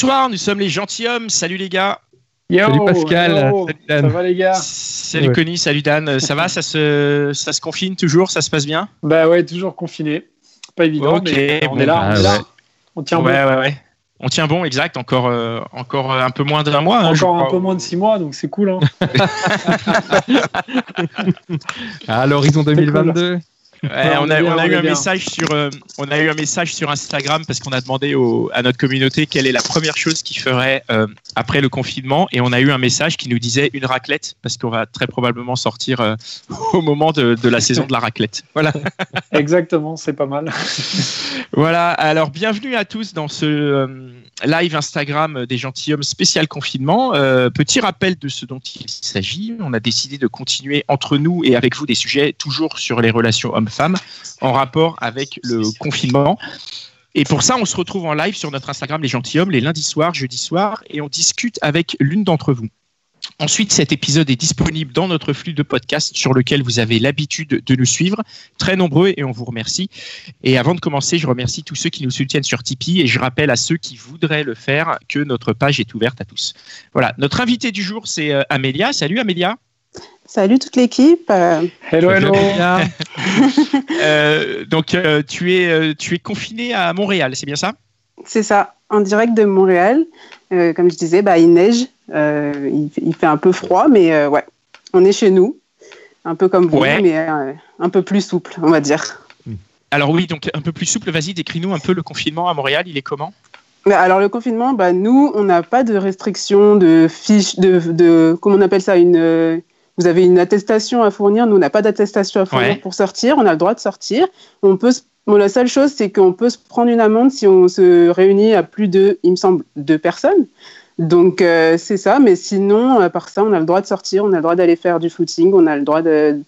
Bonsoir, nous sommes les gentilshommes. Salut les gars. Yo, Salut Pascal. Salut Dan. Ça va les gars Salut Ouais. Connie, salut Dan. Ça va ça se, ça se confine toujours Ça se passe bien? Bah ouais, toujours confiné. Pas évident, Ok, mais on bon, est là, bah on est là. ouais. On tient Ouais, bon. ouais, ouais. On tient bon, exact. Encore, euh, encore un peu moins d'un mois. hein, Encore un peu moins de 6 mois, donc c'est cool. Hein. À l'horizon 2022. Ouais, on, a, on eu un message sur, euh, on a eu un message sur Instagram parce qu'on a demandé au- à notre communauté quelle est la première chose qu'ils ferait euh, après le confinement et on a eu un message qui nous disait une raclette parce qu'on va très probablement sortir euh, au moment de, de la saison de la raclette. Voilà. Exactement, c'est pas mal. Voilà, alors bienvenue à tous dans ce euh, live Instagram des gentilshommes spécial confinement. Euh, petit rappel de ce dont il s'agit. On a décidé de continuer entre nous et avec vous des sujets toujours sur les relations hommes-femmes en rapport avec le confinement. Et pour ça, on se retrouve en live sur notre Instagram Les Gentilshommes les lundis soirs, jeudis soirs et on discute avec l'une d'entre vous. Ensuite, cet épisode est disponible dans notre flux de podcast sur lequel vous avez l'habitude de nous suivre. Très nombreux et on vous remercie. Et avant de commencer, je remercie tous ceux qui nous soutiennent sur Tipeee et je rappelle à ceux qui voudraient le faire que notre page est ouverte à tous. Voilà, notre invité du jour, c'est euh, Amélia. Salut Amélia. Salut toute l'équipe. Hello, hello. Euh, donc, euh, tu, es, euh, tu es confiné à Montréal, c'est bien ça? C'est ça, en direct de Montréal. Euh, comme je disais, bah, il neige, euh, il, il fait un peu froid, mais euh, ouais, on est chez nous, un peu comme vous, Ouais. mais un peu plus souple, on va dire. Alors oui, donc un peu plus souple, vas-y, décris-nous un peu le confinement à Montréal, il est comment? Mais alors le confinement, bah, nous, on n'a pas de restriction de fiche, de, de comment on appelle ça, une. vous avez une attestation à fournir. Nous, on n'a pas d'attestation à fournir Ouais. pour sortir. On a le droit de sortir. On peut. se- Bon, la seule chose, c'est qu'on peut se prendre une amende si on se réunit à plus de, il me semble, deux personnes. Donc euh, c'est ça. Mais sinon, à part ça, on a le droit de sortir. On a le droit d'aller faire du footing. On a le droit de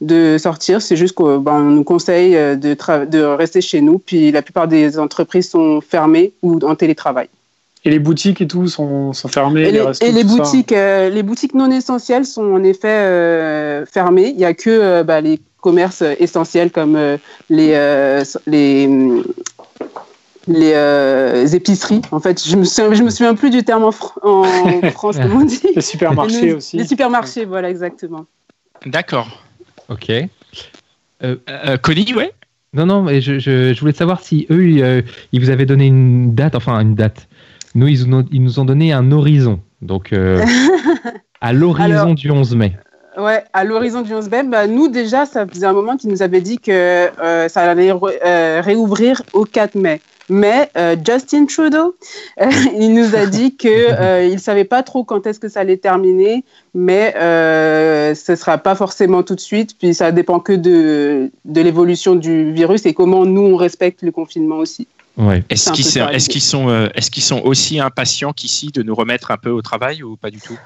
de sortir, c'est juste qu'on ben, nous conseille euh, de, rester chez nous. Puis la plupart des entreprises sont fermées ou en télétravail. Et les boutiques et tout sont, sont fermées. Et les, restos, et les tout ça. boutiques, euh, les boutiques non essentielles sont en effet euh, fermées. Il n'y a que euh, bah, les commerces essentiels comme euh, les, euh, les, les euh, épiceries. En fait, je me souviens, je me souviens plus du terme en, fr- en France, comment on dit? Les supermarchés Les- aussi. Les supermarchés, voilà, exactement. D'accord. Ok. Euh, Connie, ouais Non, non, mais je, je, je voulais savoir si eux, ils, ils vous avaient donné une date, enfin une date. Nous, ils, nous- ils nous ont donné un horizon. Donc, euh, à l'horizon du 11 mai. Ouais, à l'horizon du 11 mai, bah, nous déjà, ça faisait un moment qu'ils nous avaient dit que euh, ça allait euh, réouvrir au 4 mai. Mais euh, Justin Trudeau, il nous a dit que euh, il savait pas trop quand est-ce que ça allait terminer, mais euh, ce sera pas forcément tout de suite. Puis ça dépend que de de l'évolution du virus et comment nous on respecte le confinement aussi. Ouais. Est-ce qu'ils sont, euh, est-ce qu'ils sont aussi impatients qu'ici de nous remettre un peu au travail ou pas du tout?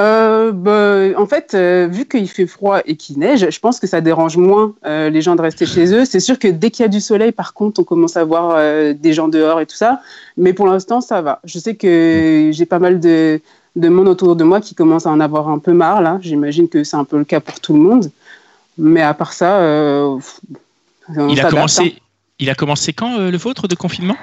Euh, bah, en fait, euh, vu qu'il fait froid et qu'il neige, je pense que ça dérange moins euh, les gens de rester chez eux. C'est sûr que dès qu'il y a du soleil, par contre, on commence à voir des gens dehors et tout ça. Mais pour l'instant, ça va. Je sais que j'ai pas mal de, de monde autour de moi qui commence à en avoir un peu marre, là. J'imagine que c'est un peu le cas pour tout le monde. Mais à part ça, il a, commencé, hein. il a commencé quand le vôtre de confinement?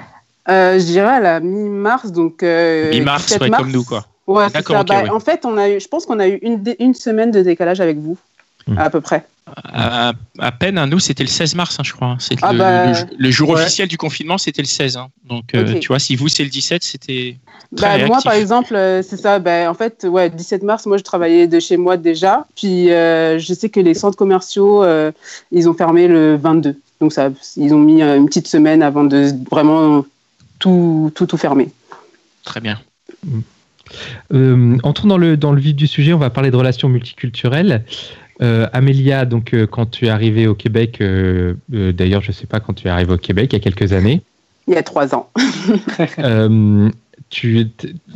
Je dirais à la mi-mars, donc. Mi-mars, 17 ouais, comme nous, quoi. Ouais, c'est D'accord, ça. ok, Bah, ouais. En fait, on a eu, je pense qu'on a eu une, semaine de décalage avec vous, Hmm. à peu près. À, à peine, hein, nous, c'était le 16 mars, hein, je crois. C'est Ah le, bah, le- le jour ouais. officiel du confinement, c'était le 16. hein. Donc, euh, tu vois, si vous, c'est le 17, c'était. Très Bah, moi, par exemple, euh, c'est ça. Bah, en fait, ouais, 17 mars, moi, je travaillais de chez moi déjà. Puis, euh, je sais que les centres commerciaux, euh, ils ont fermé le 22. Donc, ça, ils ont mis une petite semaine avant de vraiment tout, tout, tout fermer. Très bien. Euh, entrons dans le, dans le vif du sujet, on va parler de relations multiculturelles. Euh, Amélia, donc euh, quand tu es arrivée au Québec, euh, euh, d'ailleurs je sais pas quand tu es arrivée au Québec il y a quelques années, Il y a trois ans. Euh, tu,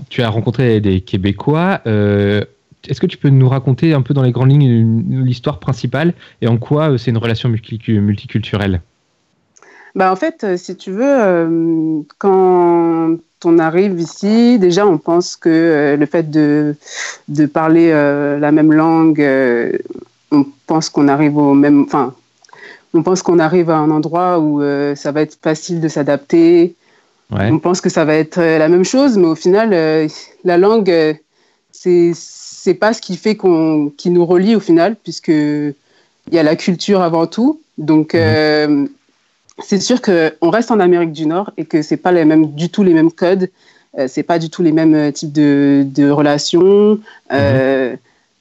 tu as rencontré des Québécois. euh, Est-ce que tu peux nous raconter un peu dans les grandes lignes l'histoire principale et en quoi euh, c'est une relation multicu- multiculturelle? Bah, en fait, euh, si tu veux, euh, quand on arrive ici, déjà, on pense que euh, le fait de, de parler euh, la même langue, euh, on pense qu'on arrive au même. Enfin, on pense qu'on arrive à un endroit où ça va être facile de s'adapter. Ouais. On pense que ça va être la même chose, mais au final, la langue, c'est c'est pas ce qui fait qu'on qui nous relie au final, puisque il y a la culture avant tout. Donc, euh, c'est sûr qu'on reste en Amérique du Nord et que c'est pas les mêmes, du tout les mêmes codes, euh, c'est pas du tout les mêmes euh, types de, de relations. Euh,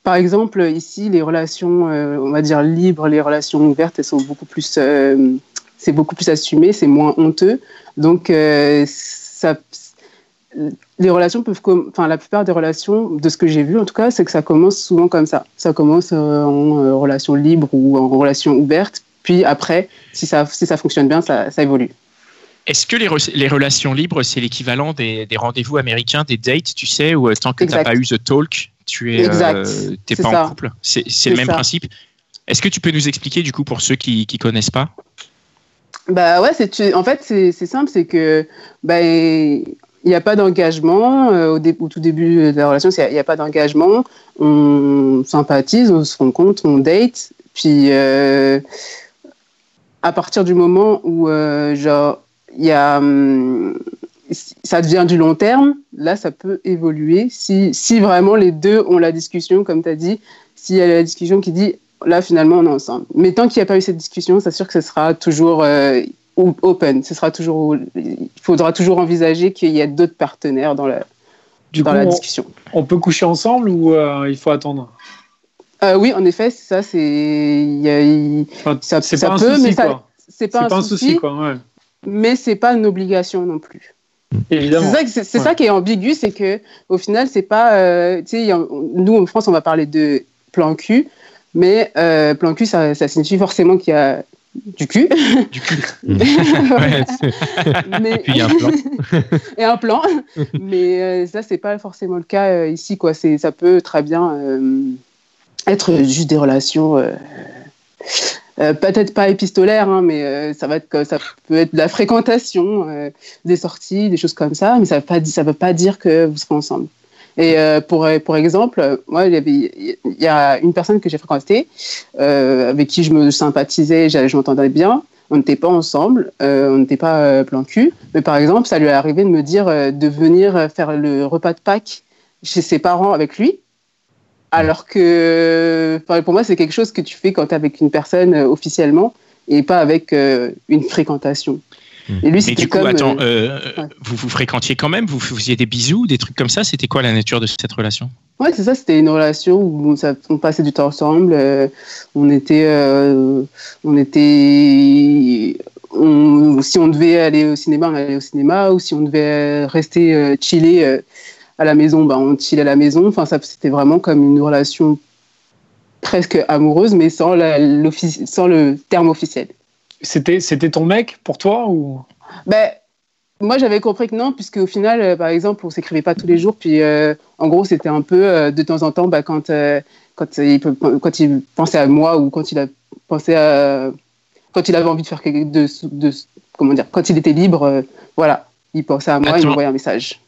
Par exemple, ici, les relations, euh, on va dire libres, les relations ouvertes, elles sont beaucoup plus, c'est beaucoup plus assumé, c'est moins honteux. Donc, ça, les relations peuvent, enfin, la plupart des relations, de ce que j'ai vu en tout cas, c'est que ça commence souvent comme ça. Ça commence en relation libre ou en relation ouverte. Puis après, si ça, si ça fonctionne bien, ça, ça évolue. Est-ce que les, re- les relations libres, c'est l'équivalent des, des rendez-vous américains, des dates, tu sais, où euh, tant que tu n'as pas eu the talk, tu es, euh, pas ça. en couple? C'est le même ça. principe? Est-ce que tu peux nous expliquer, du coup, pour ceux qui ne connaissent pas? Bah ouais, tu- en fait c'est simple, c'est que bah, il n'y a pas d'engagement euh, au, dé- au tout début de la relation, il n'y a pas d'engagement. On sympathise, on se rencontre, on date, puis euh, à partir du moment où euh, genre il y a hum, ça devient du long terme, là ça peut évoluer si si vraiment les deux ont la discussion comme tu as dit, s'il y a la discussion qui dit là finalement on est ensemble. Mais tant qu'il n'y a pas eu cette discussion, c'est sûr que ce sera toujours euh, open. Ce sera toujours, il faudra toujours envisager qu'il y a d'autres partenaires dans la, Du dans coup, la on, discussion. on peut coucher ensemble ou euh, il faut attendre? Euh, oui, en effet, ça, c'est, y Enfin, ça, C'est ça pas un peut, souci, mais ça, quoi. c'est pas, C'est un, souci, quoi. Ouais. mais c'est pas une obligation non plus. C'est Évidemment. c'est- c'est Ouais. ça qui est ambigu, c'est que au final, c'est pas, euh, nous en France, on va parler de plan cul, mais euh, plan cul, ça, ça signifie forcément qu'il y a du cul. Du cul. Ouais. mais, Puis il y a un plan. et un plan. Mais euh, ça, c'est pas forcément le cas euh, ici. Quoi. C'est, ça peut très bien euh, être juste des relations, euh, euh, peut-être pas épistolaires, hein, mais euh, ça, va être, ça peut être de la fréquentation, des sorties, des choses comme ça. Mais ça ne veut pas dire que vous serez ensemble. Et pour, pour exemple, moi, il y, a une personne que j'ai fréquentée, avec qui je me sympathisais, je m'entendais bien. On n'était pas ensemble, on n'était pas plan cul. Mais par exemple, ça lui est arrivé de me dire de venir faire le repas de Pâques chez ses parents avec lui. Alors que pour moi, c'est quelque chose que tu fais quand tu es avec une personne euh, officiellement et pas avec euh, une fréquentation. Et lui, Mais du coup, comme. attends, euh, vous vous fréquentiez quand même? Vous faisiez des bisous, des trucs comme ça? C'était quoi la nature de cette relation? Ouais, c'est ça, c'était une relation où on, passait du temps ensemble. euh, on était. euh, on était. on- si on devait aller au cinéma, on allait au cinéma. Ou si on devait rester chiller à la maison, bah, on chillait à la maison. Enfin, ça, c'était vraiment comme une relation presque amoureuse, mais sans, la- l'offici- sans le terme officiel. C'était, c'était ton mec pour toi ou? Ben, moi, j'avais compris que non, puisque au final, euh, par exemple, on s'écrivait pas tous les jours. Puis, euh, en gros, c'était un peu euh, de temps en temps, bah, quand, euh, quand, il, peut- quand il pensait à moi ou quand il a pensé à. Quand il avait envie de faire quelque de, de, comment dire, quand il était libre, euh, voilà, il pensait à moi, il Attends. m'envoyait un message.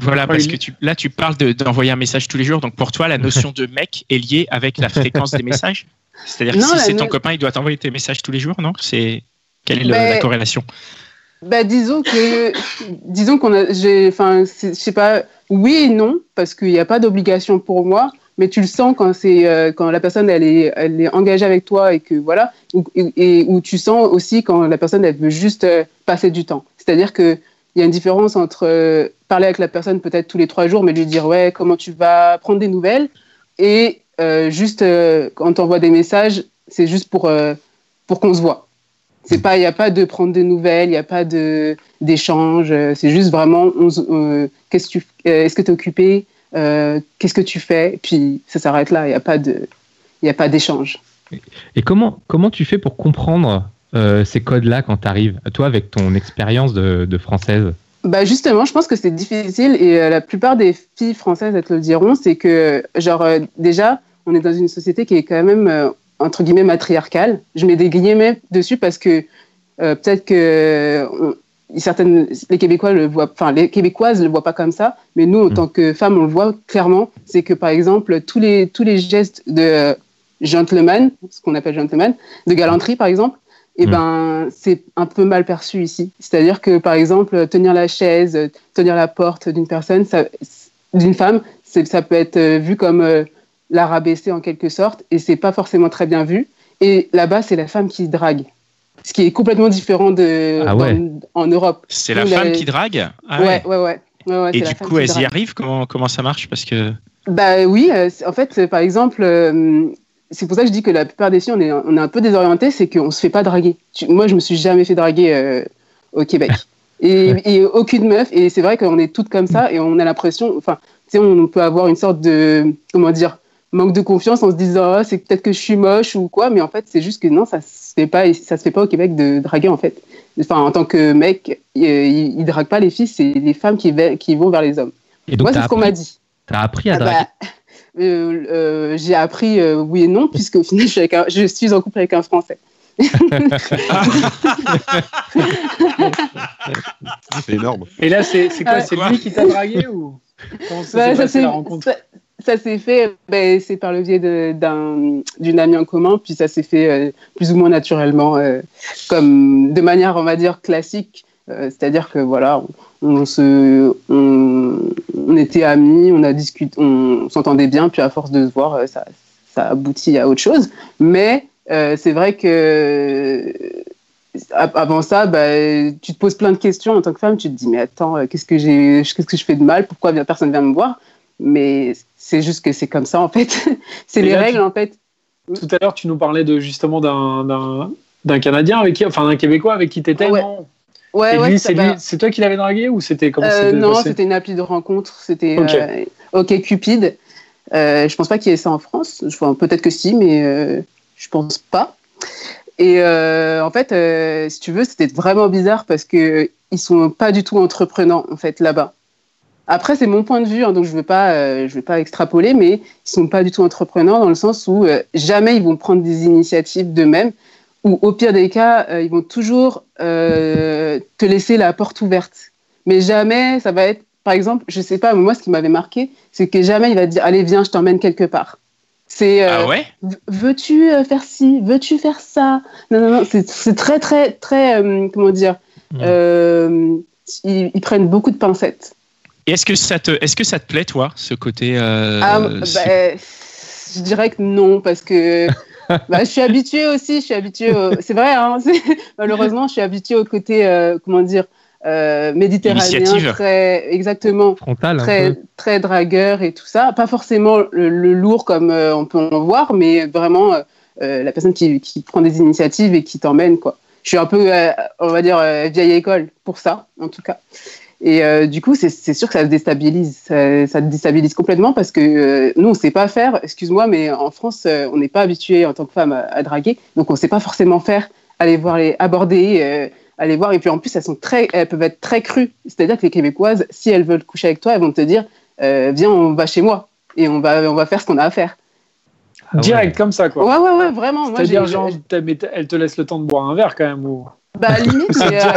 Voilà, Ouais, parce que tu, là, tu parles de- d'envoyer un message tous les jours. Donc, pour toi, la notion de mec est liée avec la fréquence des messages? C'est-à-dire que si c'est ton copain, il doit t'envoyer tes messages tous les jours, non? C'est Quelle est le- Mais- la corrélation? Bah, disons que, disons qu'on a, j'ai, enfin, je sais pas, oui et non, parce qu'il n'y a pas d'obligation pour moi, mais tu le sens quand c'est, euh, quand la personne elle est, elle est engagée avec toi et que voilà, ou- et, et où tu sens aussi quand la personne elle veut juste euh, passer du temps. C'est-à-dire que il y a une différence entre euh, parler avec la personne peut-être tous les trois jours, mais lui dire ouais comment tu vas, prendre des nouvelles, et euh, juste euh, quand on envoie des messages, c'est juste pour pour qu'on se voit. Il n'y a pas de prendre des nouvelles, il n'y a pas de d'échange. C'est juste vraiment, qu'est-ce que tu, est-ce que es occupé, qu'est-ce que tu fais, puis ça s'arrête là. Il n'y a pas a pas d'échange. Et comment, comment tu fais pour comprendre euh, ces codes-là quand tu arrives Toi, avec ton expérience de, de française Bah justement, je pense que c'est difficile et euh, la plupart des filles françaises, elles te le diront, c'est que genre euh, déjà, on est dans une société qui est quand même entre guillemets matriarcale. Je mets des guillemets dessus parce que peut-être que on- certaines les Québécois le voient, enfin les Québécoises le voient pas comme ça, mais nous en Mm. tant que femmes, on le voit clairement. C'est que par exemple tous les tous les gestes de gentleman, ce qu'on appelle gentleman, de galanterie par exemple, et Mm. ben c'est un peu mal perçu ici. C'est-à-dire que par exemple tenir la chaise, tenir la porte d'une personne, d'une femme, ça peut être euh, vu comme euh, la rabaisser en quelque sorte, et c'est pas forcément très bien vu. Et là-bas, c'est la femme qui drague, ce qui est complètement différent de Ah ouais. dans- en Europe. C'est la femme la- qui drague? Ah ouais, ouais, ouais. Ouais, ouais, Et du coup, elles y arrivent? Comment, comment ça marche? Parce que. Bah oui, euh, en fait, par exemple, euh, c'est pour ça que je dis que la plupart des filles, on est, on est un peu désorientés, c'est qu'on se fait pas draguer. Tu- moi, je me suis jamais fait draguer euh, au Québec. Et, et aucune meuf, et c'est vrai qu'on est toutes comme ça, et on a l'impression, enfin, tu sais, on peut avoir une sorte de, comment dire, manque de confiance en se disant, Ah, c'est peut-être que je suis moche ou quoi, mais en fait, c'est juste que non, ça se fait pas, ça se fait pas au Québec de draguer, en fait. Enfin, en tant que mec, euh, ils, ils draguent pas les filles, c'est les femmes qui, vont vers les hommes. Et donc, Moi, c'est ce qu'on m'a dit. t'as appris à Ah draguer bah, euh, j'ai appris euh, oui et non, puisque au final, je suis, avec un- je suis en couple avec un Français. C'est énorme. Et là, c'est quoi C'est lui qui t'a dragué ou comment ça Bah, s'est ça s'est- la rencontre ça- ça s'est fait, ben, c'est par le biais d'une amie en commun, puis ça s'est fait euh, plus ou moins naturellement, euh, comme de manière, on va dire, classique. Euh, C'est-à-dire que voilà, on, on se, on, on était amis, on a discuté, on s'entendait bien, puis à force de se voir, euh, ça, ça aboutit à autre chose. Mais euh, c'est vrai que avant ça, bah, tu te poses plein de questions en tant que femme. Tu te dis, mais attends, qu'est-ce que j'ai, qu'est-ce que je fais de mal? Pourquoi personne vient me voir? Mais c'est juste que c'est comme ça en fait. c'est les là, règles tu- en fait. Tout à l'heure, tu nous parlais de justement d'un d'un d'un Canadien avec qui, enfin d'un Québécois avec qui t'étais. Ouais. non? Ouais, c'est va. toi qui l'avais dragué ou c'était comment Euh, non, c'était une appli de rencontre. C'était Ok. euh, OK Cupid. Euh, je pense pas qu'il y ait ça en France. Peut-être que si, mais euh, je pense pas. Et euh, en fait, si tu veux, c'était vraiment bizarre parce que ils sont pas du tout entreprenants en fait là-bas. Après, c'est mon point de vue, hein, donc je je veux pas extrapoler, mais ils sont pas du tout entrepreneurs dans le sens où jamais ils vont prendre des initiatives d'eux-mêmes, ou au pire des cas, euh, ils vont toujours euh, te laisser la porte ouverte. Mais jamais, ça va être, par exemple, je sais pas, mais moi, ce qui m'avait marqué, c'est que jamais il va te dire, allez, viens, je t'emmène quelque part. C'est, euh, Ah ouais? veux-tu faire ci, veux-tu faire ça? Non, non, non, c'est très, très, très, comment dire, Mm. euh, ils, ils prennent beaucoup de pincettes. Et est-ce que, ça te, est-ce que ça te plaît, toi, ce côté. euh, Ah, bah, je dirais que non, parce que bah, je suis habituée aussi, je suis habituée, au- c'est vrai, hein, malheureusement, je suis habituée au côté, euh, comment dire, euh, méditerranéen, très, exactement, frontal très, dragueur et tout ça. Pas forcément le, le lourd comme euh, on peut en voir, mais vraiment la personne qui, qui prend des initiatives et qui t'emmène, quoi. Je suis un peu, on va dire, vieille école pour ça, en tout cas. Et euh, du coup, c'est sûr que ça se déstabilise. Ça, ça te déstabilise complètement parce que euh, nous, on ne sait pas faire. Excuse-moi, mais en France, euh, on n'est pas habitué en tant que femme à, à draguer. Donc, on ne sait pas forcément faire, aller voir les aborder, euh, aller voir. Et puis, en plus, elles, sont très, elles peuvent être très crues. C'est-à-dire que les Québécoises, si elles veulent coucher avec toi, elles vont te dire euh, Viens, on va chez moi et on va, on va faire ce qu'on a à faire. Ah ouais. Direct comme ça quoi. Ouais, ouais, ouais, vraiment. C'est-à-dire genre, t'as- elle te laisse le temps de boire un verre quand même. Ou... Bah, limite, mais, euh,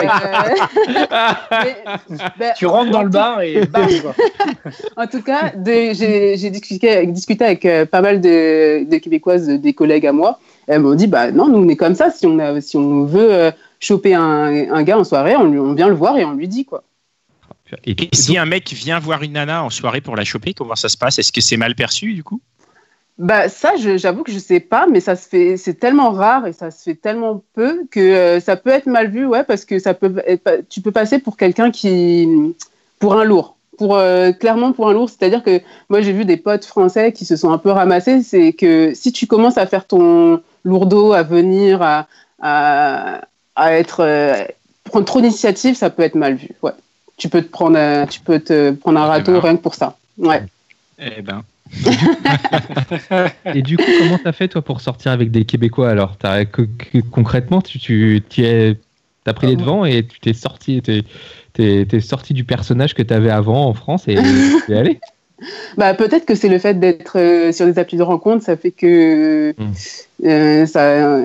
bah, Tu rentres dans le bar et bam quoi. En tout cas, j'ai discuté, discuté avec euh, pas mal de, de Québécoises, de- des collègues à moi. Elles m'ont dit, bah non, nous on est comme ça. Si on, a, si on veut euh, choper un, un gars en soirée, on, lui- on vient le voir et on lui dit quoi. Et, Et si un mec vient voir une nana en soirée pour la choper, comment ça se passe? Est-ce que c'est mal perçu, du coup? Bah ça, j'avoue que je sais pas, mais ça se fait, c'est tellement rare et ça se fait tellement peu que euh, ça peut être mal vu, ouais, parce que ça peut être, tu peux passer pour quelqu'un qui, pour un lourd, pour euh, clairement pour un lourd. C'est-à-dire que moi j'ai vu des potes français qui se sont un peu ramassés, c'est que si tu commences à faire ton lourdeau, à venir, à, à, à être, euh, prendre trop d'initiative, ça peut être mal vu, ouais. Tu peux te prendre, un- tu peux te prendre un Eh râteau ben. rien que pour ça, ouais. Eh ben. Et du coup, comment t'as fait toi pour sortir avec des Québécois alors? Que- Concrètement, tu, tu t'y es- t'as pris les devants et tu t'es sorti, t'es, t'es- t'es sorti du personnage que t'avais avant en France et t'es allé? Bah, peut-être que c'est le fait d'être euh, sur des applis de rencontre, ça fait que Mm. euh, ça,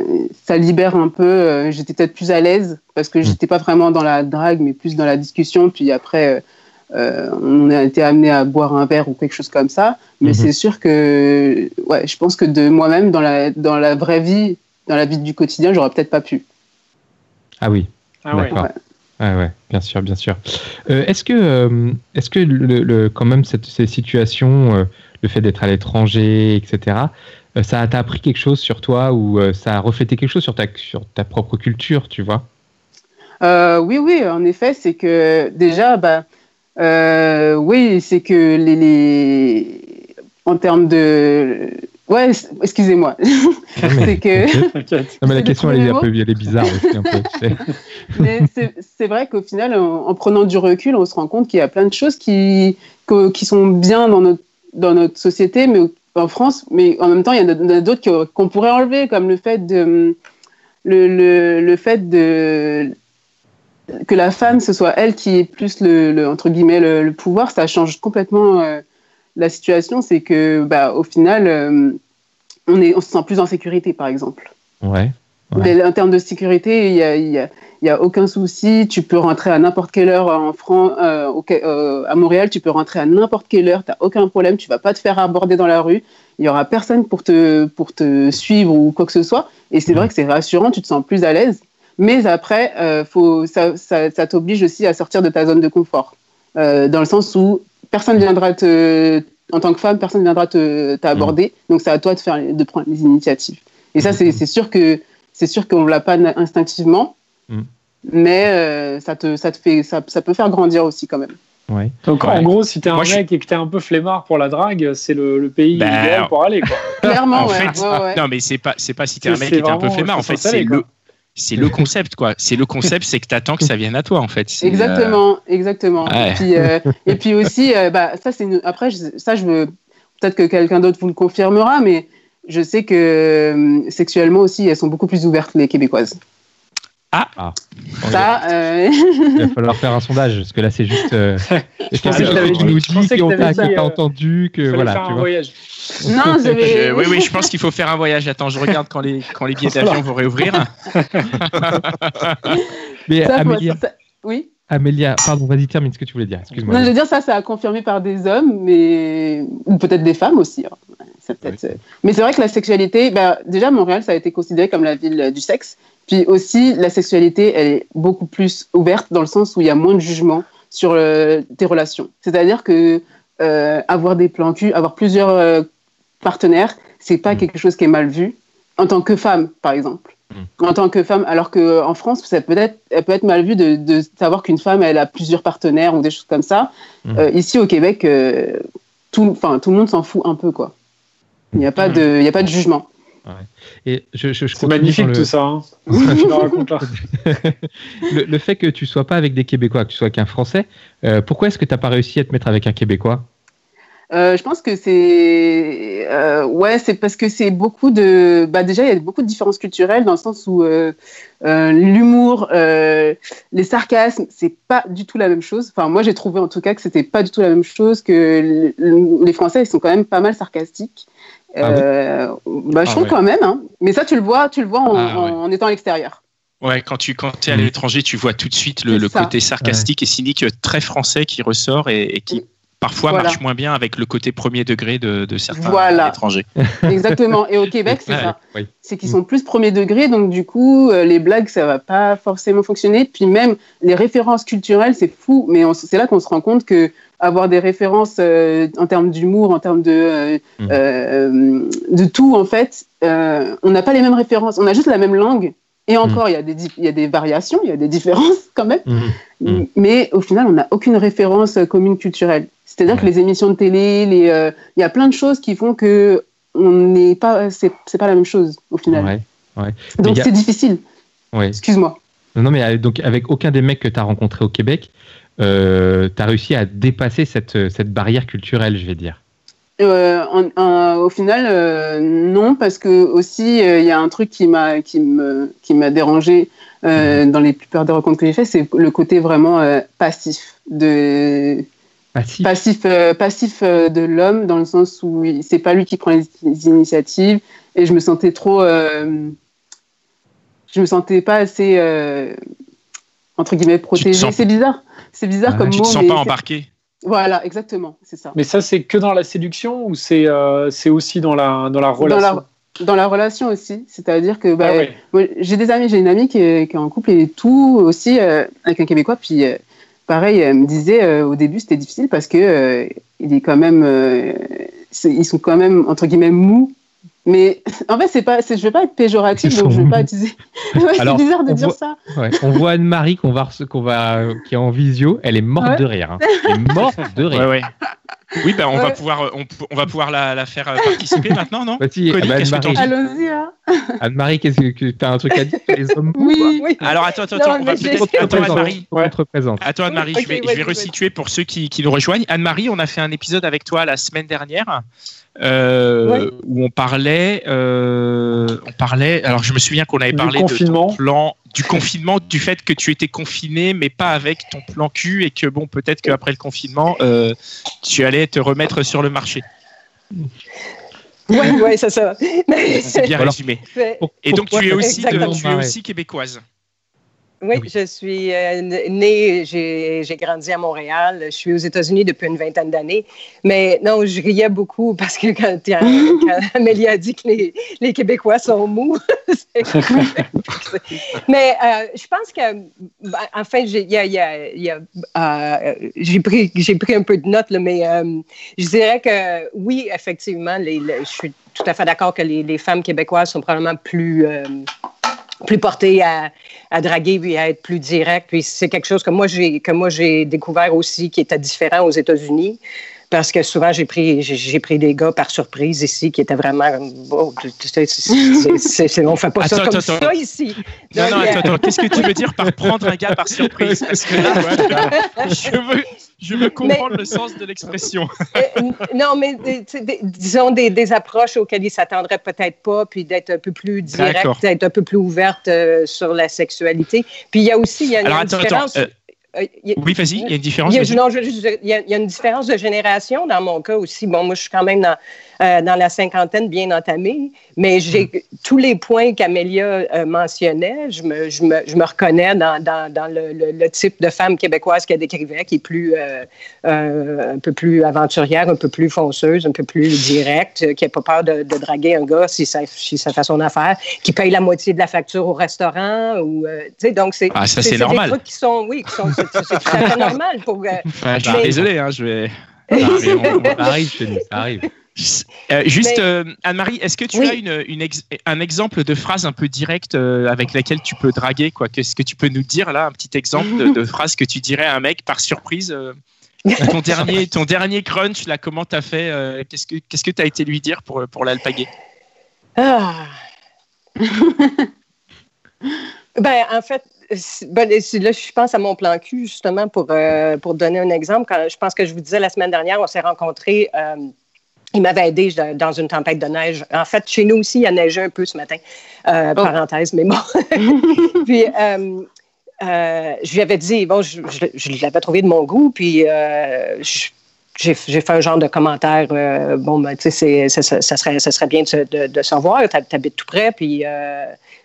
ça libère un peu. euh, j'étais peut-être plus à l'aise parce que Mm. j'étais pas vraiment dans la drague, mais plus dans la discussion. Puis après, euh, on a été amené à boire un verre ou quelque chose comme ça. Mais Mhm. c'est sûr que, ouais, je pense que de moi-même, dans la, dans la vraie vie, dans la vie du quotidien, j'aurais peut-être pas pu. Ah oui, Ah d'accord. Ouais, ouais, bien sûr, bien sûr. Euh, est-ce que, euh, est-ce que le, le- quand même cette, ces situations, euh, le fait d'être à l'étranger, etc., euh, ça t'a appris quelque chose sur toi ou euh, ça a reflété quelque chose sur ta, sur ta propre culture, tu vois? Euh, oui, oui, en effet, c'est que déjà, bah, euh, oui, c'est que les, les- en termes de, ouais, excusez-moi, c'est que. Non, mais la question, elle est, un peu, elle est bizarre aussi, un peu, tu sais. mais c'est vrai qu'au final, en, en prenant du recul, on se rend compte qu'il y a plein de choses qui, que- qui sont bien dans notre, dans notre société, mais en France, mais en même temps, il y en a, d'autres qu'on pourrait enlever, comme le fait de, le, le, le fait de que la femme, ce soit elle qui ait plus le, le- entre guillemets le, le pouvoir, ça change complètement euh, la situation. C'est que, bah, au final, euh, on est, on se sent plus en sécurité, par exemple. Ouais. En termes de sécurité, il n'y a, y a- il y a aucun souci. Tu peux rentrer à n'importe quelle heure en France, à Montréal, tu peux rentrer à n'importe quelle heure, tu n'as aucun problème, tu vas pas te faire aborder dans la rue. Il y aura personne pour te, pour te suivre ou quoi que ce soit. Et c'est Mhm. vrai que c'est rassurant, tu te sens plus à l'aise. Mais après, euh, faut, ça, ça, ça t'oblige aussi à sortir de ta zone de confort. Euh, dans le sens où personne viendra te, en tant que femme, personne viendra te t'aborder. Donc c'est à toi de faire, de prendre les initiatives. Et ça, c'est c'est sûr que c'est sûr qu'on l'a pas instinctivement, Mm. mais euh, ça te, ça te fait, ça, ça peut faire grandir aussi quand même. Ouais. Donc Ouais. en gros, si t'es un Moi, je- mec et que t'es un peu flemmard pour la drague, c'est le, le pays Bah, idéal pour aller. Quoi. Clairement, en ouais. fait, ouais, ouais. non, mais c'est pas, c'est pas si t'es un mec et t'es un peu flemmard. En fait, c'est quoi. le, c'est le concept, quoi. C'est le concept, c'est que t'attends que ça vienne à toi, en fait. C'est, euh, Exactement, exactement. Ouais. Et, puis, euh, et puis aussi, euh, bah, ça c'est une- après ça je veux peut-être que quelqu'un d'autre vous le confirmera, mais je sais que sexuellement aussi elles sont beaucoup plus ouvertes les Québécoises. Ça, euh, Il va falloir faire un sondage, parce que là, c'est juste. euh, Je pensais que tu nous je dis qu'on t'a t'as euh, entendu, que voilà, faire tu un vois. voyage. non. Euh, oui, oui, je pense qu'il faut faire un voyage. Attends, je regarde quand les, quand les billets d'avion vont réouvrir. Mais Ça, Amélia, ça- oui. Amélia, pardon, vas-y, termine ce que tu voulais dire. Excuse-moi. Non, je veux dire ça, ça a confirmé par des hommes, mais ou peut-être des femmes aussi. hein. Euh, Mais c'est vrai que la sexualité, bah, déjà Montréal, ça a été considéré comme la ville du sexe. Puis aussi, la sexualité, elle est beaucoup plus ouverte dans le sens où il y a moins de jugement sur euh, tes relations. C'est-à-dire que euh, avoir des plans cul, avoir plusieurs euh, partenaires, c'est pas Mm. quelque chose qui est mal vu en tant que femme, par exemple. En tant que femme, alors qu'en France, ça peut être, elle peut être mal vu de, de savoir qu'une femme, elle a plusieurs partenaires ou des choses comme ça. Mm. Euh, ici, au Québec, euh, tout, enfin, tout le monde s'en fout un peu, quoi. Il n'y a, pas Mm. de- il y a pas de jugement. Et je, je, je C'est magnifique le- tout ça. Hein. le racontes là. le, le fait que tu sois pas avec des Québécois, que tu sois qu'un Français, euh, pourquoi est-ce que tu n'as pas réussi à te mettre avec un Québécois? Euh, je pense que c'est euh, ouais, c'est parce que c'est beaucoup de bah déjà il y a beaucoup de différences culturelles dans le sens où euh, euh, l'humour, euh, les sarcasmes, c'est pas du tout la même chose. Enfin moi j'ai trouvé en tout cas que c'était pas du tout la même chose que le- les Français ils sont quand même pas mal sarcastiques. Ah Euh, bah, je Ah trouve ouais. quand même, hein. mais ça tu le vois, tu le vois en, Ah ouais. en étant à l'extérieur. Ouais, quand tu quand es à Mm. l'étranger, tu vois tout de suite le, côté sarcastique et cynique très français qui ressort et, et qui parfois Voilà. marche moins bien avec le côté premier degré de, de certains Voilà. étrangers. Exactement. Et au Québec c'est Ouais. ça. Oui. c'est qu'ils sont plus premier degré, donc du coup, euh, les blagues, ça va pas forcément fonctionner. Puis même les références culturelles, c'est fou, mais c'est là qu'on se rend compte que avoir des références euh, en termes d'humour, en termes de euh, Mm. euh, de tout, en fait, euh, on n'a pas les mêmes références. On a juste la même langue. Et encore, il y a des di- il y a des variations, il y a des différences quand même. Mm. Mais au final, on n'a aucune référence euh, commune culturelle. C'est-à-dire Ouais. que les émissions de télé, les, euh, il y a plein de choses qui font que on n'est pas, c'est c'est pas la même chose au final. Ouais, ouais. Mais Donc a- c'est difficile. Excuse-moi. Non, mais euh, donc avec aucun des mecs que tu as rencontrés au Québec, euh, tu as réussi à dépasser cette, cette barrière culturelle, je vais dire. Euh, en- en- au final, euh, non, parce que aussi euh, il y a un truc qui m'a qui me qui m'a dérangé euh, dans les plupart des rencontres que j'ai fait, c'est le côté vraiment passif de Passif. passif passif de l'homme dans le sens où c'est pas lui qui prend les, initiatives et je me sentais trop je me sentais pas assez entre guillemets protégée. sens- C'est bizarre, c'est bizarre comme Tu mot. te sens mais pas embarqué Voilà, exactement, c'est ça. Mais ça, c'est que dans la séduction ou c'est euh, aussi dans la, dans la relation? Dans la, dans la relation aussi, c'est-à-dire que bah, Ah ouais. j'ai des amis, j'ai une amie qui est, qui est en couple et tout aussi euh, avec un Québécois, puis euh, pareil, elle me disait au début c'était difficile parce que il est quand même, c'est- ils sont quand même entre guillemets mous. Mais en fait, c'est pas, c'est- je veux pas être péjoratif, donc je veux pas utiliser. Ouais, c'est bizarre de on dire voit- ça. Ouais. On voit Anne-Marie qu'on va, qu'on va, qui est en visio. Elle est morte Ouais. de rire. hein. Elle est morte de rire. Ouais, ouais. Oui, bah, on, va pouvoir, euh, on, va pouvoir la, la faire euh, participer maintenant, non? Ah bah, qu'est-ce que t'en Anne-Marie, Allons-y. Hein. Anne-Marie, qu'est-ce que tu as un truc à dire sur les hommes Oui. Oui. Alors attends, attends, Non, attends, on va Attends. Anne-Marie. Attends, Anne-Marie, je vais, je vais resituer pour ceux qui, qui nous rejoignent. Anne-Marie, on a fait un épisode avec toi la semaine dernière euh, Ouais. où on parlait, euh, on parlait. Alors, je me souviens qu'on avait Du parlé confinement. de ton plan, du confinement, du fait que tu étais confiné, mais pas avec ton plan cul, et que bon, peut-être qu'après le confinement, euh, tu allais te remettre sur le marché. Oui, oui, c'est ça. Mais C'est bien résumé. Et donc, tu es ça- aussi, de- tu es aussi québécoise. Oui, Oui. je suis euh, née, j'ai grandi à Montréal. Je suis aux États-Unis depuis une vingtaine d'années. Mais non, je riais beaucoup parce que quand, quand Amélie a dit que les, les Québécois sont mous. mais euh, je pense que, j'ai y a, euh, j'ai pris, un peu de notes, là, mais euh, je dirais que oui, effectivement, les, les- je suis tout à fait d'accord que les femmes québécoises sont probablement plus. Euh, plus portées à, à draguer puis à être plus direct. Puis c'est quelque chose que moi j'ai que moi j'ai découvert aussi qui était différent aux États-Unis. Parce que souvent, j'ai pris, j'ai- pris des gars par surprise ici qui étaient vraiment. comme, Oh, tu sais, c'est- on fait pas ça comme attends, ça ici. Non, Donc, non, euh, attends, attends. Qu'est-ce que tu veux dire par prendre un gars par surprise? Parce que là, je veux, je veux comprendre le sens de l'expression. Euh, non, mais disons des, des approches auxquelles ils s'attendraient peut-être pas, puis d'être un peu plus direct, d'être un peu plus ouverte euh, sur la sexualité. Puis il y a aussi il y a, Alors, une attends, différence. attends, euh, euh, a- Oui, vas-y, il y a une différence. il y, a, non, je il y a une différence de génération dans mon cas aussi. Bon, moi, je suis quand même dans, euh, dans la cinquantaine bien entamée, mais j'ai Mm. tous les points qu'Amélia euh, mentionnait, je me, je, me, je me reconnais dans, dans, dans le, le- le type de femme québécoise qu'elle décrivait, qui est plus, euh, un peu plus aventurière, un peu plus fonceuse, un peu plus directe, qui n'a pas peur de, de draguer un gars si ça, si ça fait son affaire, qui paye la moitié de la facture au restaurant. Ou, donc, c'est Ah, ça, c'est des normal. trucs qui sont, oui, qui sont, c'est, c'est tout à fait normal pour. Mais- désolé, hein, je vais. Ça arrive, arrive chez nous, ça arrive. Euh, juste, euh, Anne-Marie, est-ce que tu Oui. as une, une ex- un exemple de phrase un peu directe euh, avec laquelle tu peux draguer quoi? Qu'est-ce que tu peux nous dire là Un petit exemple de, de phrase que tu dirais à un mec par surprise ton, dernier, ton dernier crunch, là, comment t'as fait Qu'est-ce que qu'est-ce que t'as été lui dire pour, pour l'alpaguer? Ah. ben, en fait, ben, là, je pense à mon plan cul, justement, pour, pour donner un exemple. Quand, je pense que je vous disais la semaine dernière, on s'est rencontrés. Il m'avait aidé je- dans une tempête de neige. En fait, chez nous aussi, il a neigé un peu ce matin. Euh, Parenthèse, mais bon. puis, euh, euh, je lui avais dit, bon, je, je- je l'avais trouvé de mon goût, puis je- j'ai fait un genre de commentaire, bon, ben, tu sais, ça, serait, ça serait bien de, se- de, de savoir, t'hab- t'habites tout près, puis,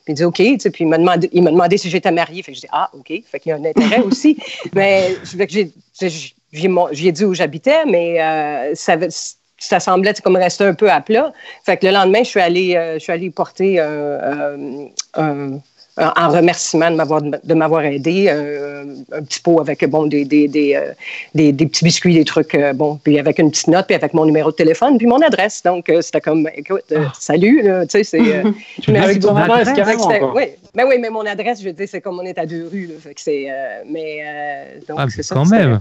puis il dit OK, tu sais, puis il m'a demandé, il demandé si j'étais mariée, fait que je dis ah, OK, fait qu'il y a un intérêt aussi, mais que j'ai, j'ai- dit où j'habitais, mais euh, ça, ça semblait comme rester un peu à plat, fait que le lendemain, je suis allée, euh, je suis allée porter un, euh, un- un- en remerciement de m'avoir de m'avoir aidé euh, un petit pot avec bon des des, des, euh, des, des petits biscuits des trucs euh, bon puis avec une petite note puis avec mon numéro de téléphone puis mon adresse donc euh, c'était comme écoute euh, salut tu sais c'est euh, mais oui mais oui mais mon adresse je veux dire c'est comme on est à deux rues là, fait que c'est euh, mais euh, donc Ah, c'est ça quand même.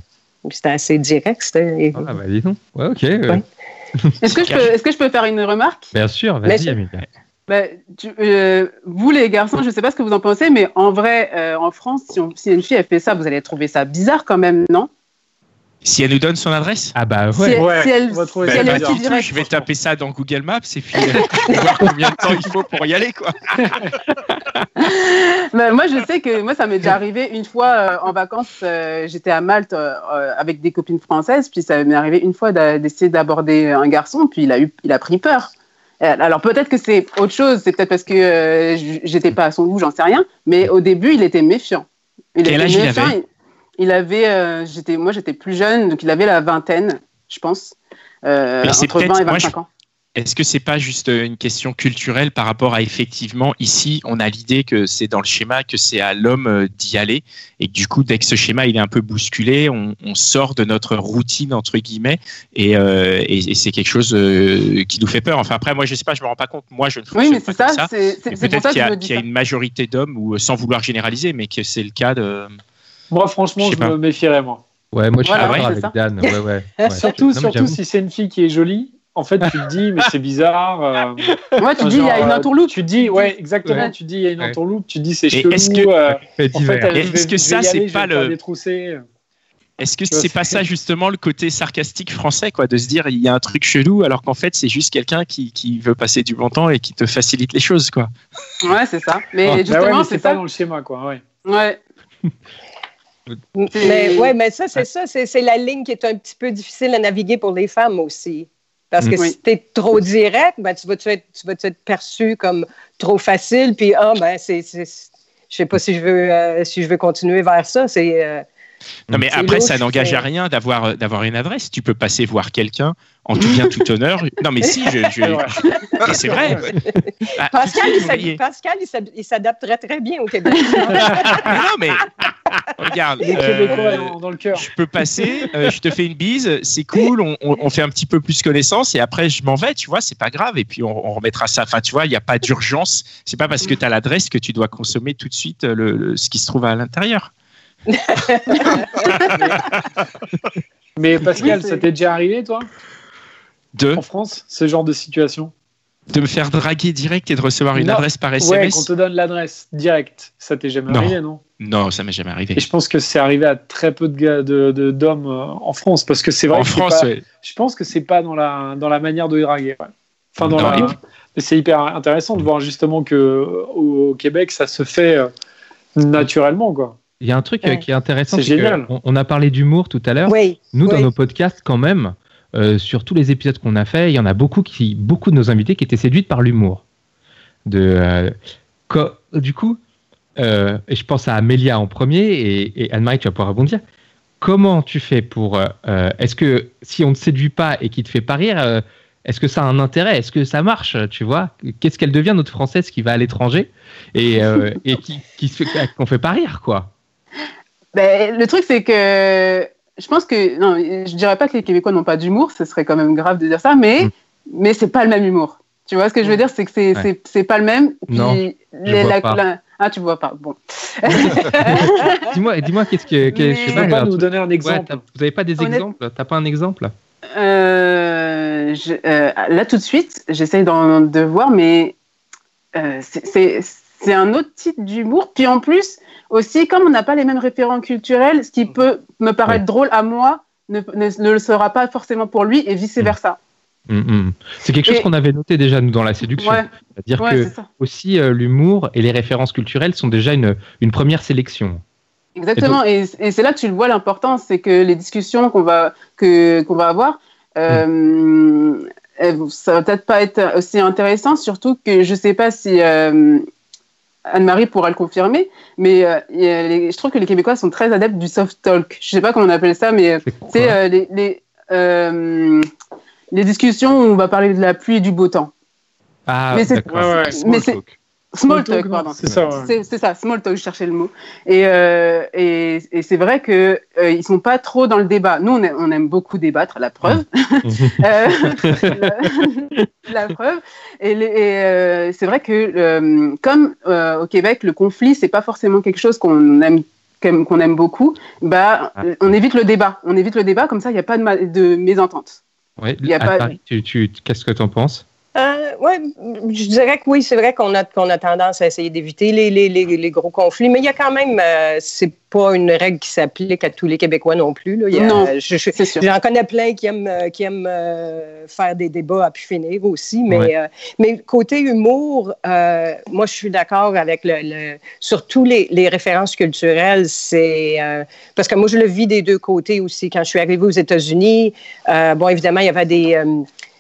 c'était assez direct c'était Ah, bah, dis donc. Ouais, ok. euh, Ouais. Est-ce que, je peux- est-ce que je peux faire une remarque? Bien sûr, vas-y, Amélie. Bah, tu- euh, vous les garçons, je ne sais pas ce que vous en pensez, mais en vrai, euh, en France, si, on- si une fille elle fait ça, vous allez trouver ça bizarre quand même, non? Si elle nous donne son adresse? Ah bah Si ouais. elle, Ouais, si elle, on va trouver si elle bah, je vais taper ça dans Google Maps et puis euh, voir combien de temps il faut pour y aller, quoi. Ben, moi, je sais que moi, ça m'est déjà arrivé une fois euh, en vacances. euh, J'étais à Malte euh, avec des copines françaises, puis ça m'est arrivé une fois d'essayer d'aborder un garçon, puis il a eu, il a pris peur. Alors peut-être que c'est autre chose, c'est peut-être parce que j'étais pas à son goût, j'en sais rien. Mais au début, il était méfiant. Il Quel était âge il méfiant, avait? il, il avait, j'étais, moi, j'étais plus jeune, donc il avait la vingtaine, je pense, entre 20 et peut-être- moi, 25 je- ans. Est-ce que c'est pas juste euh, une question culturelle par rapport à effectivement ici on a l'idée que c'est dans le schéma que c'est à l'homme euh, d'y aller et que du coup dès que ce schéma il est un peu bousculé on, on sort de notre routine entre guillemets et, euh, et, et c'est quelque chose euh, qui nous fait peur. Enfin après moi je sais pas je me rends pas compte moi je ne Oui, mais pas c'est ça, comme ça. Peut-être qu'il y, a- y une majorité d'hommes ou sans vouloir généraliser mais que c'est le cas de Moi, franchement, Je me méfierais, moi. Ouais, moi je suis Voilà, d'accord ouais, avec ça. Dan. Ouais, ouais, ouais. Surtout, Non, surtout si c'est une fille qui est jolie. En fait, tu te dis, mais c'est bizarre. euh, Moi, tu dis, il y a une euh, entourloupe. Tu dis, ouais, exactement. Ouais. Tu dis, il y a une Ouais. entourloupe. Tu dis, c'est chelou. est-ce que- euh, en fait, Est-ce que ça, c'est pas le-. Est-ce que c'est pas ça justement le côté sarcastique français, quoi, de se dire il y a un truc chelou alors qu'en fait c'est juste quelqu'un qui, qui veut passer du bon temps et qui te facilite les choses, quoi. Ouais, c'est ça. Mais Ah. Bah justement, ouais, mais c'est c'est pas ça. dans le schéma, quoi. Ouais. Ouais. Mais, ouais, mais ça, c'est ça. C'est c'est la ligne qui est un petit peu difficile à naviguer pour les femmes aussi. Parce que Mm. si tu es trop direct, ben, tu vas -tu être, tu vas -tu être perçu comme trop facile. Puis, ah, ben, c'est. c'est- Je sais pas si je veux, euh, si je veux continuer vers ça. C'est. euh, Non, mais après, ça n'engage à rien d'avoir euh, d'avoir une adresse. Tu peux passer voir quelqu'un en tout bien, tout honneur. Non, mais si, je, je- C'est vrai. mais c'est vrai. Ah, Pascal, il. Pascal, il s'adapterait très bien au Québec. non, mais regarde. Les euh, Québécois dans, dans le cœur. je peux passer, euh, je te fais une bise, c'est cool, on, on- on fait un petit peu plus connaissance et après je m'en vais, tu vois, c'est pas grave et puis on, on remettra ça. Enfin, tu vois, il n'y a pas d'urgence. C'est pas parce que tu as l'adresse que tu dois consommer tout de suite le, le- ce qui se trouve à l'intérieur. Mais Pascal, ça t'est déjà arrivé, toi, De, en France, ce genre de situation? De me faire draguer direct et de recevoir une Non. adresse par Ouais, SMS. qu'on te donne l'adresse directe. Ça t'est jamais Non. arrivé, non? Non, ça m'est jamais arrivé. Et je pense que c'est arrivé à très peu de gars, de, de- d'hommes euh, en France, parce que c'est vrai En que France, pas- ouais. je pense que c'est pas dans la dans la manière de draguer. ouais. Enfin, dans Non, la- et puis- mais c'est hyper intéressant de voir justement que euh, au, au Québec, ça se fait euh, naturellement, quoi. Il y a un truc euh, Ouais. qui est intéressant. C'est que génial. On, on a parlé d'humour tout à l'heure. oui. Nous, dans oui. nos podcasts, quand même, euh, sur tous les épisodes qu'on a fait, il y en a beaucoup qui, beaucoup de nos invités qui étaient séduites par l'humour. De, euh, du coup, euh, et je pense à Amélia en premier et, et Anne-Marie, tu vas pouvoir rebondir. Comment tu fais pour Est-ce que si on ne te séduit pas et qu'il te fait pas rire, euh, est-ce que ça a un intérêt? Est-ce que ça marche? Tu vois? Qu'est-ce qu'elle devient notre française qui va à l'étranger et, euh, et qui, qui se fait qu'on fait pas rire quoi? Ben, le truc, c'est que je pense que. Non, je dirais pas que les Québécois n'ont pas d'humour, ce serait quand même grave de dire ça, mais, Mm. mais c'est pas le même humour. Tu vois ce que je veux dire? C'est que c'est Ouais. pas le même. Puis Non, les- vois la- pas. la- ah, tu vois pas. Bon. Dis-moi, dis-moi qu'est-ce que, que- je sais Mais- Tu pas, peux pas nous truc- donner un exemple vous n'avez pas des exemples? T'as pas un exemple? Euh, je- euh, là, tout de suite, j'essaye de voir, mais euh, c'est un autre type d'humour. Puis en plus, aussi, comme on n'a pas les mêmes référents culturels, ce qui peut me paraître Ouais. drôle à moi ne, ne- ne le sera pas forcément pour lui et vice-versa. Hum, hum. C'est quelque chose Et- qu'on avait noté déjà nous dans la séduction. Ouais, C'est-à-dire ouais, que aussi euh, l'humour et les références culturelles sont déjà une, une première sélection. Exactement, et, et c'est là que tu le vois l'importance, c'est que les discussions qu'on va, qu'on va avoir, euh, ça va peut-être pas être aussi intéressant, surtout que je sais pas si euh, Anne-Marie pourra le confirmer, mais euh, les- je trouve que les Québécois sont très adeptes du soft talk. Je sais pas comment on appelle ça, mais euh, C'est euh, les, les, euh, les discussions où on va parler de la pluie et du beau temps. Ah, mais c'est- d'accord. Ouais, ouais. Small talk, pardon. C'est ça, ouais. Ça, small talk, je cherchais le mot. Et, euh, et, et c'est vrai qu'ils euh, ils sont pas trop dans le débat. Nous, on, aime, on aime beaucoup débattre, la preuve. Euh, la, la preuve. Et, les- et, euh, c'est vrai que, euh, comme euh, au Québec, le conflit, c'est pas forcément quelque chose qu'on aime qu'on aime beaucoup, bah, Ah. on évite le débat. On évite le débat, comme ça, il n'y a pas de, ma- de mésentente. Ouais, il y a à pas- Paris, tu, tu- qu'est-ce que tu en penses? Euh, oui, je dirais que oui, c'est vrai qu'on a, qu'on a tendance à essayer d'éviter les, les, les, les, gros conflits, mais il y a quand même, euh, c'est pas une règle qui s'applique à tous les Québécois non plus. Là. Il y a, non, je, je, J'en connais plein qui aiment, euh, qui aiment euh, faire des débats à pu finir aussi, mais, ouais. euh, mais côté humour, euh, moi je suis d'accord avec le, le sur tous les, les références culturelles, c'est parce que moi je le vis des deux côtés aussi. Quand je suis arrivée aux États-Unis, bon évidemment il y avait des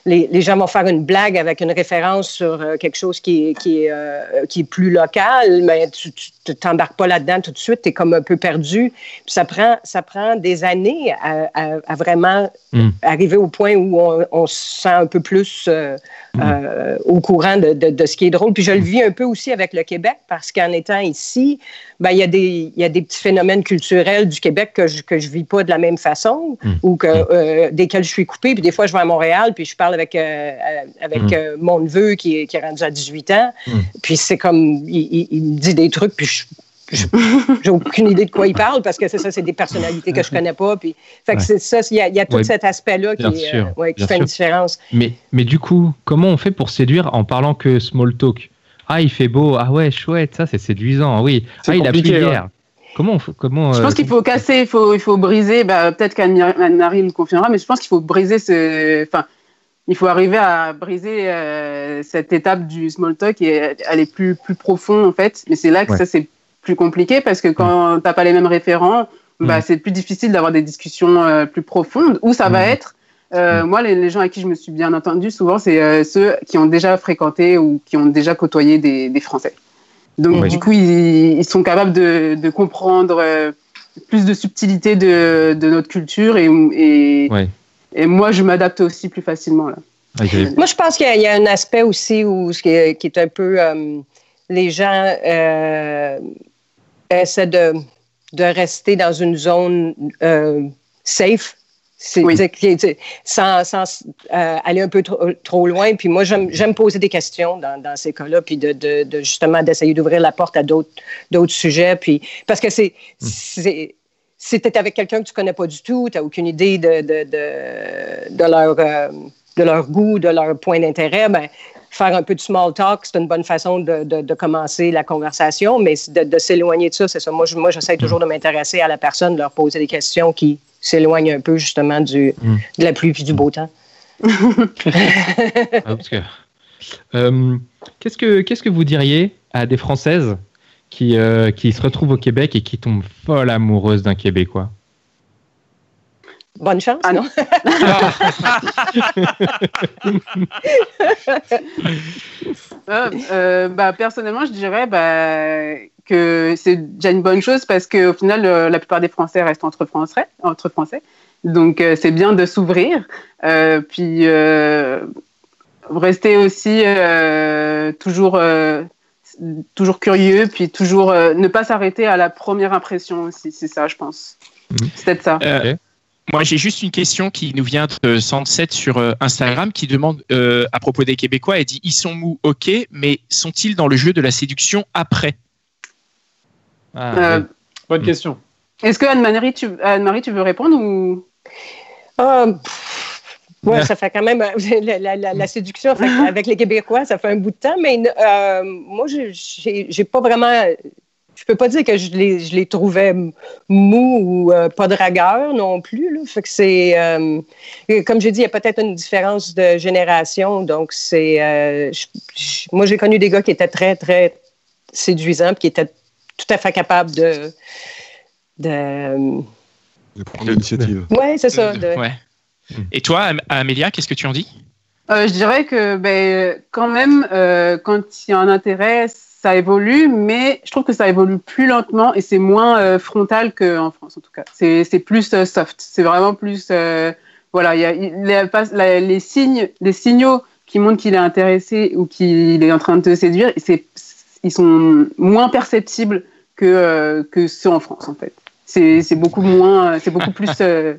les, les, gens vont faire une blague avec une référence sur euh, quelque chose qui est, qui, est, euh, qui est plus local, mais tu ne t'embarques pas là-dedans tout de suite, tu es comme un peu perdu. Puis ça prend, ça prend des années à, à, à vraiment mm. arriver au point où on, on, se sent un peu plus euh, mm. au courant de, de, de, ce qui est drôle. Puis je le vis un peu aussi avec le Québec, parce qu'en étant ici, ben, il, y a des, y a des petits phénomènes culturels du Québec que je ne que je vis pas de la même façon, mm. ou que, desquels je suis coupée. Puis des fois, je vais à Montréal, puis je parle avec, euh, avec mm. euh, mon neveu qui est, qui est, rendu à 18 ans. Mm. Puis c'est comme, il, il, me dit des trucs, puis je, j'ai aucune idée de quoi il parle parce que c'est ça, c'est des personnalités que je connais pas. Puis, fait que ouais. c'est ça, il y a, il y a tout ouais. cet aspect-là qui, sûr, euh, ouais, qui fait sûr. une différence. Mais, mais du coup, comment on fait pour séduire en parlant que small talk? Ah, il fait beau. Ah ouais, chouette, ça c'est séduisant. Oui. Ah, il a pris hier. Comment, comment, je pense euh, qu'il faut casser, il faut, il faut briser. Bah, peut-être qu'Anne-Marie me confirmera, mais je pense qu'il faut briser ce. Enfin, il faut arriver à briser euh, cette étape du small talk et aller plus, plus profond, en fait. Mais c'est là que ouais. ça, c'est plus compliqué parce que quand tu n'as pas les mêmes référents, mmh. bah, c'est plus difficile d'avoir des discussions euh, plus profondes. Où ça mmh. va être euh, moi, les, les, gens à qui je me suis bien entendu, souvent, c'est ceux qui ont déjà fréquenté ou qui ont déjà côtoyé des, des Français. Donc, du coup, ils, ils, sont capables de, de comprendre plus de subtilité de, de, notre culture et, et, ouais. Et moi, je m'adapte aussi plus facilement. Là. Okay. Moi, je pense qu'il y, y, a un aspect aussi où, qui, est, qui est un peu. Euh, les gens euh, essaient de, de rester dans une zone euh, safe. Oui. sans, sans euh, aller un peu trop, trop loin. Puis moi, j'aime poser des questions dans, dans ces cas-là, puis de, de, de justement d'essayer d'ouvrir la porte à d'autres sujets. Puis, parce que c'est. Si tu es avec quelqu'un que tu connais pas du tout, tu n'as aucune idée de, de, de, de leur, euh, de leur goût, de leur point d'intérêt, ben, faire un peu de small talk, c'est une bonne façon de, de, de, commencer la conversation, mais de, de s'éloigner de ça, c'est ça. Moi, je, moi, j'essaie toujours de m'intéresser à la personne, de leur poser des questions qui s'éloignent un peu justement du, mm. de la pluie et du beau temps. ah, euh, qu'est-ce, que, qu'est-ce que vous diriez à des Françaises qui, euh, qui se retrouve au Québec et qui tombe folle amoureuse d'un Québécois Bonne chance, ah non? euh, euh, bah, personnellement, je dirais bah, que c'est déjà une bonne chose parce qu'au final, euh, la plupart des Français restent entre Français. Entre français. Donc, euh, c'est bien de s'ouvrir. puis, rester aussi toujours toujours curieux, puis toujours euh, ne pas s'arrêter à la première impression aussi. C'est ça, je pense. Mmh. C'est peut-être ça. Euh. Moi, j'ai juste une question qui nous vient de 107 sur euh, Instagram qui demande euh, à propos des Québécois, elle dit ils sont mous, ok, mais sont-ils dans le jeu de la séduction après? Ah, oui. Bonne mmh. question. Est-ce que Anne-Marie, tu, Anne tu veux répondre ou? Oui, ça fait quand même la, la, la, la séduction avec les Québécois, ça fait un bout de temps, mais euh, moi, j'ai pas vraiment. Je peux pas dire que je les, je les trouvais mous ou euh, pas dragueurs non plus. Là. Fait que c'est. Euh, comme j'ai dit, il y a peut-être une différence de génération. Donc, c'est. Euh, moi, j'ai connu des gars qui étaient très, très séduisants qui étaient tout à fait capables de. de, de prendre l'initiative. Oui, c'est ça. De, ouais. Et toi, Amélia, qu'est-ce que tu en dis? Euh, Je dirais que ben, quand même, euh, quand il y a un intérêt, ça évolue, mais je trouve que ça évolue plus lentement et c'est moins euh, frontal qu'en France, en tout cas. C'est plus soft. C'est vraiment plus. Voilà, il y a les, signes, les signaux qui montrent qu'il est intéressé ou qu'il est en train de te séduire, ils sont moins perceptibles que ceux en France, en fait. C'est c'est beaucoup moins, c'est beaucoup plus euh,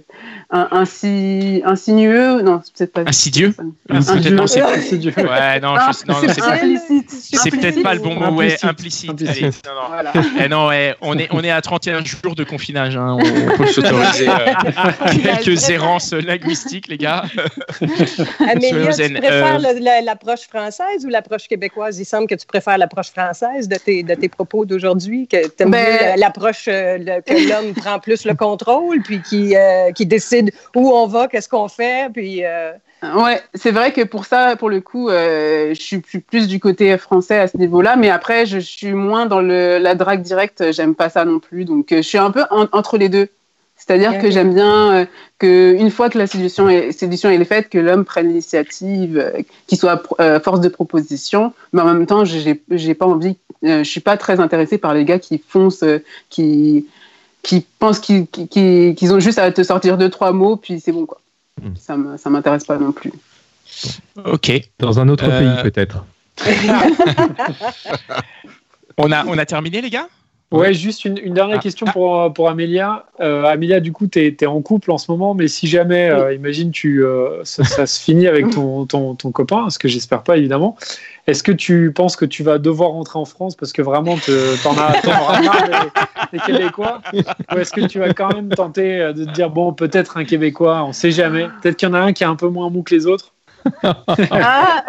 insi- insinueux. Non, c'est peut-être pas. Insidieux Insidieux. Non, c'est- Insidieux. Ouais, non, Ah, je- non, c'est c'est pas- implicite. c'est peut-être pas le bon mot. Ouais, Implicite. implicite. Implicite. Allez, non, non. Voilà. Eh non, ouais, on est, on est à 31 jours de confinage. hein, On, on peut s'autoriser euh, quelques errances linguistiques, les gars. Soyons tu préfères Euh, l'approche française ou l'approche québécoise? Il semble que tu préfères l'approche française de tes, de tes propos d'aujourd'hui, que tu aimes Ben- l'approche euh, le- que l'homme prend plus le contrôle, puis qui, euh, qui décide où on va, qu'est-ce qu'on fait, puis... euh, Ouais, c'est vrai que pour ça, pour le coup, euh, je suis plus, du côté français à ce niveau-là, mais après, je, suis moins dans le, la drague directe, j'aime pas ça non plus, donc je suis un peu en- entre les deux. C'est-à-dire que j'aime bien euh, que une fois que la séduction est, séduction est faite, que l'homme prenne l'initiative, euh, qu'il soit euh, force de proposition, mais en même temps, j'ai pas envie, je suis pas très intéressée par les gars qui foncent, qui qui pensent qu'ils qu'ils- qu'ils ont juste à te sortir deux trois mots, puis c'est bon quoi. Mm. Ça me- ça m'intéresse pas non plus. Ok. Dans un autre Euh, pays, peut-être. On a, on a terminé, les gars? Ouais, juste une, une dernière Ah. question pour, pour Amélia. Euh, Amélia, du coup, tu es, en couple en ce moment, mais si jamais, euh, imagine, tu, euh, ça, ça se finit avec ton, ton, ton copain, ce que j'espère pas évidemment, est-ce que tu penses que tu vas devoir rentrer en France parce que vraiment, te- t'en as, t'en auras marre des, des Québécois? Ou est-ce que tu vas quand même tenter euh, de te dire, bon, peut-être un Québécois, on sait jamais, peut-être qu'il y en a un qui est un peu moins mou que les autres. Ah,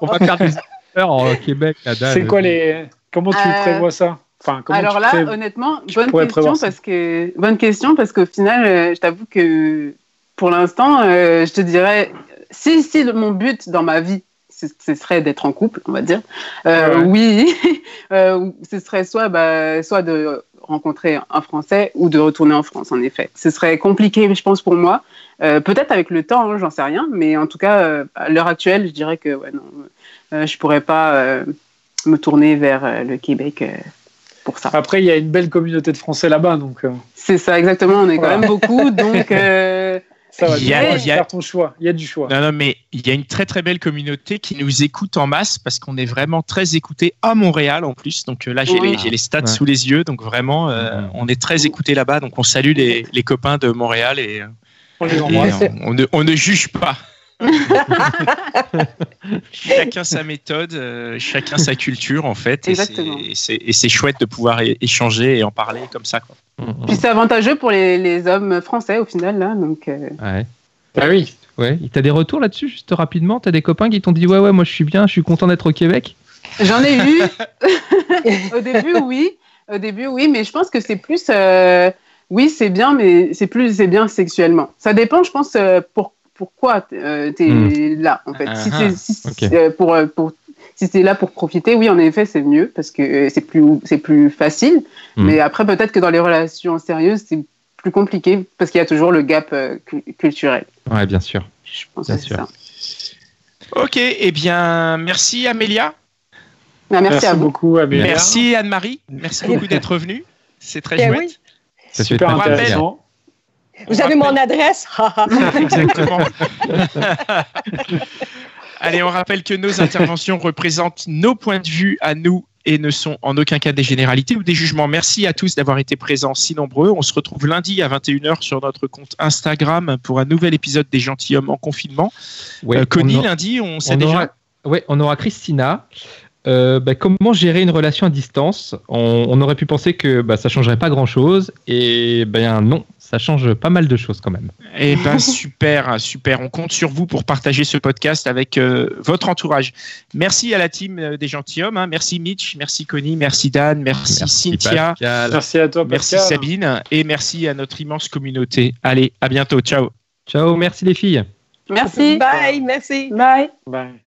On va faire des affaires en Québec. C'est quoi les. Comment tu Euh, prévois ça? Enfin, comment Alors tu là, pré- honnêtement, bonne question parce que bonne question parce qu'au final, euh, je t'avoue que pour l'instant, euh, je te dirais si si mon but dans ma vie ce, serait d'être en couple, on va dire. euh, Ouais. Oui, euh, ce serait soit bah, soit de rencontrer un Français ou de retourner en France. En effet, ce serait compliqué, je pense pour moi. Euh, Peut-être avec le temps, hein, j'en sais rien, mais en tout cas, à l'heure actuelle, je dirais que ouais, non, je pourrais pas me tourner vers le Québec pour ça. Après, il y a une belle communauté de Français là-bas, donc C'est ça, exactement. On est quand même beaucoup, donc ça va. Il y a- bien il y a- faire ton choix. Il y a du choix. Non, non, mais il y a une très très belle communauté qui nous écoute en masse parce qu'on est vraiment très écouté à Montréal en plus. Donc euh, là, j'ai Ouais. les, j'ai les stats Ouais. sous les yeux. Donc vraiment, euh, on est très écouté là-bas. Donc on salue les, les copains de Montréal et, euh, On les et, embrasse. on, ne, on ne juge pas. chacun sa méthode, euh, chacun sa culture en fait. Et c'est- Exactement. Et c'est et c'est chouette de pouvoir échanger et en parler comme ça. Quoi. Mm, puis c'est avantageux pour les, les hommes français au final là. Donc euh, Ouais. Ah oui. Ouais. T'as des retours là-dessus, juste rapidement? T'as des copains qui t'ont dit Ouais, ouais, moi je suis bien, je suis content d'être au Québec? J'en ai eu au début, oui, au début, oui, mais je pense que c'est plus, euh, oui, c'est bien, mais c'est plus, c'est bien sexuellement. Ça dépend, je pense, euh, pour pourquoi euh, t'es Hmm. là en fait. Si Ah, si, ok. euh, pour euh, pour si t'es là pour profiter, oui, en effet, c'est mieux parce que euh, c'est plus c'est plus facile. Hmm. Mais après, peut-être que dans les relations sérieuses, c'est plus compliqué parce qu'il y a toujours le gap euh, cu- culturel. Ouais, bien sûr. Je pense Bien que c'est sûr. ça. Ok, eh bien merci Amélia. Ah, merci, à vous. beaucoup, Amélia. Merci Anne-Marie. Merci beaucoup d'être venue. C'est très Ben chouette. oui. Ça Super intéressant. Vous On avez mon rappelle- adresse? Exactement. Allez, on rappelle que nos interventions représentent nos points de vue à nous et ne sont en aucun cas des généralités ou des jugements. Merci à tous d'avoir été présents si nombreux. On se retrouve lundi à 21h sur notre compte Instagram pour un nouvel épisode des gentilshommes en confinement. Ouais, Euh, Connie, on a- lundi, on sait on déjà. aura, ouais, on aura Christina. Euh, bah, comment gérer une relation à distance? On, on aurait pu penser que bah, ça changerait pas grand chose et ben non, ça change pas mal de choses quand même. Eh ben super, super. On compte sur vous pour partager ce podcast avec euh, votre entourage. Merci à la team euh, des gentilshommes. hein. Merci Mitch, merci Connie, merci Dan, merci, Cynthia, Pascal. Merci à toi, merci Pascal. Sabine et merci à notre immense communauté. Allez, à bientôt. Ciao. Ciao, merci les filles. Merci. Bye, merci. Bye. Bye.